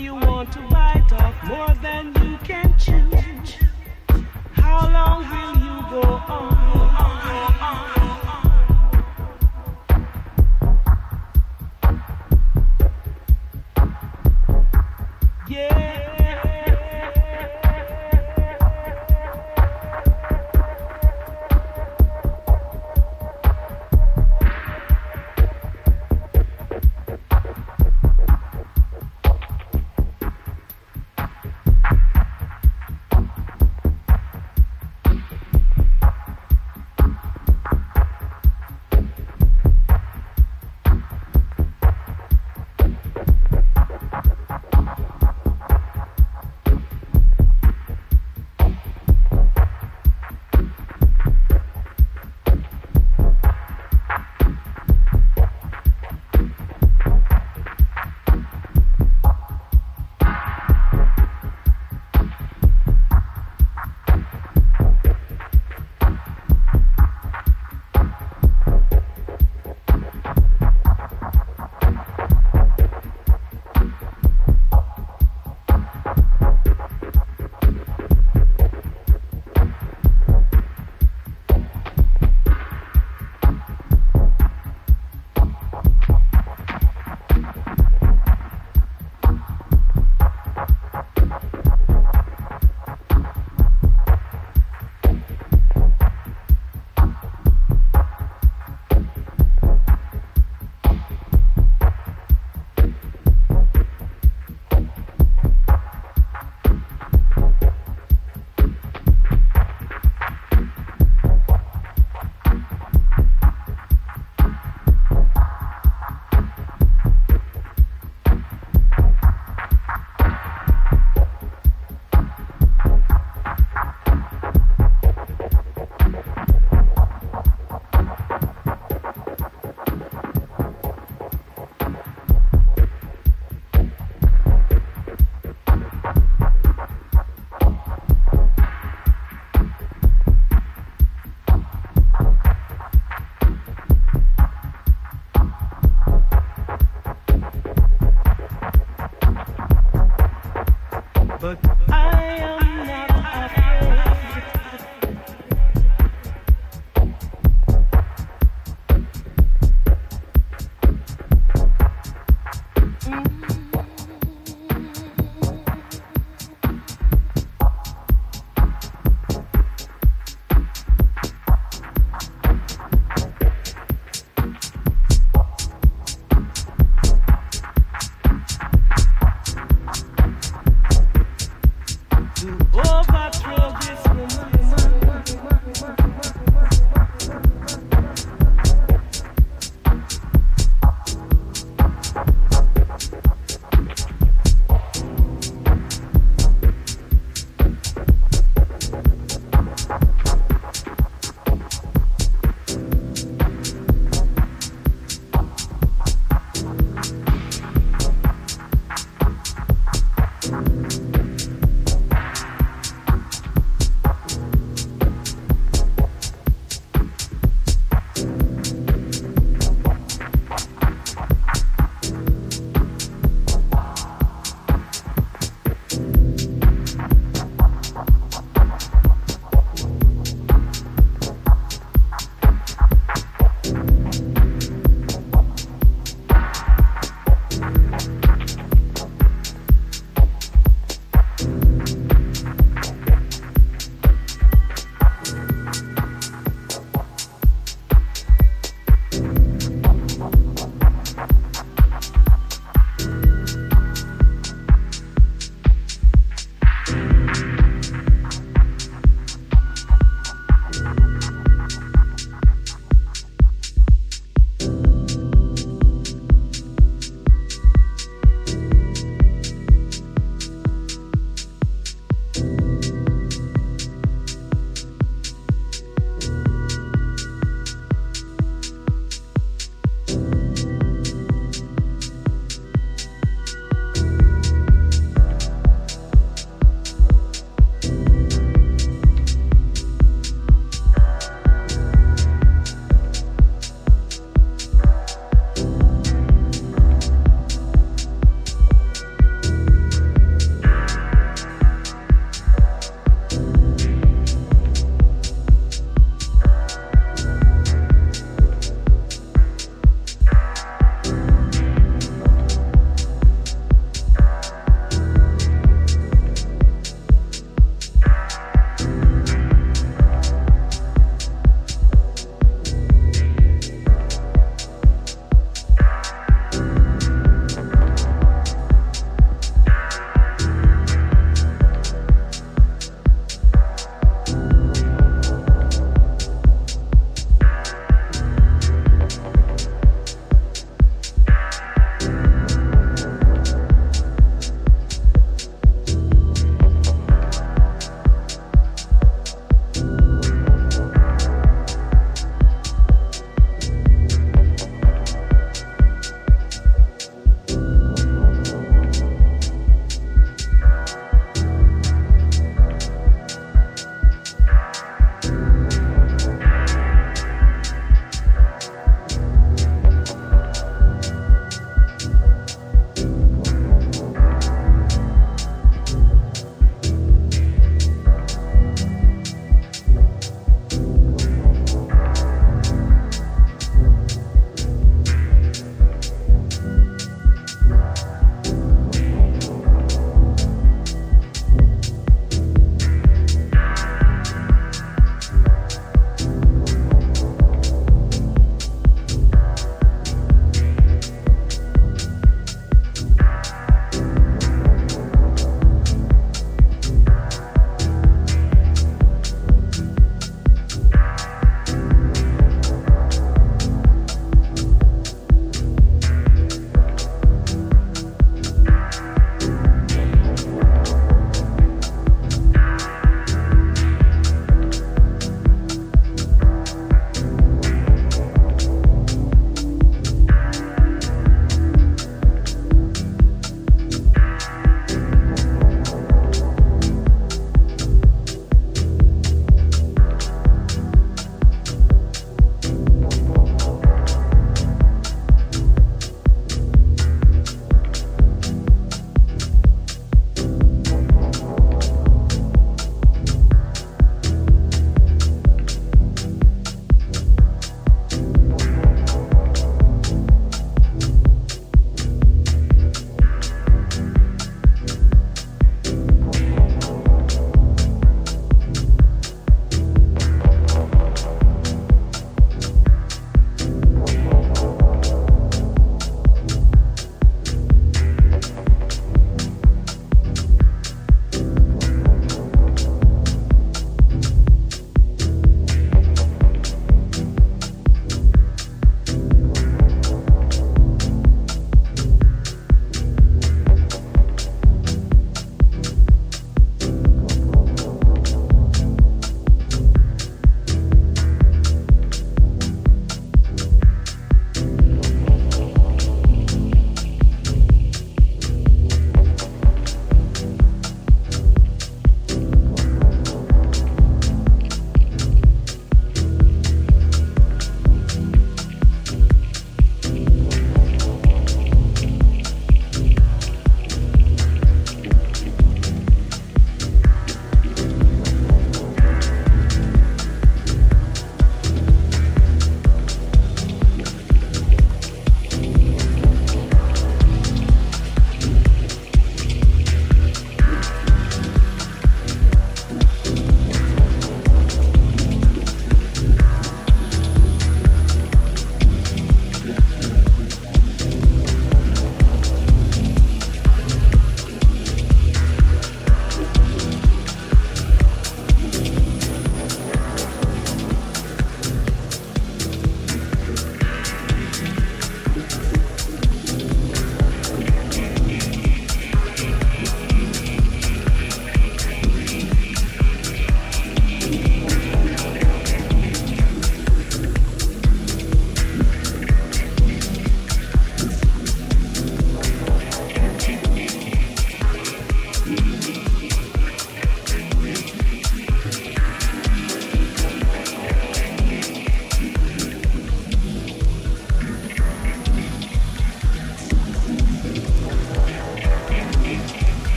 you want to bite off more than you can chew. How long will you go on?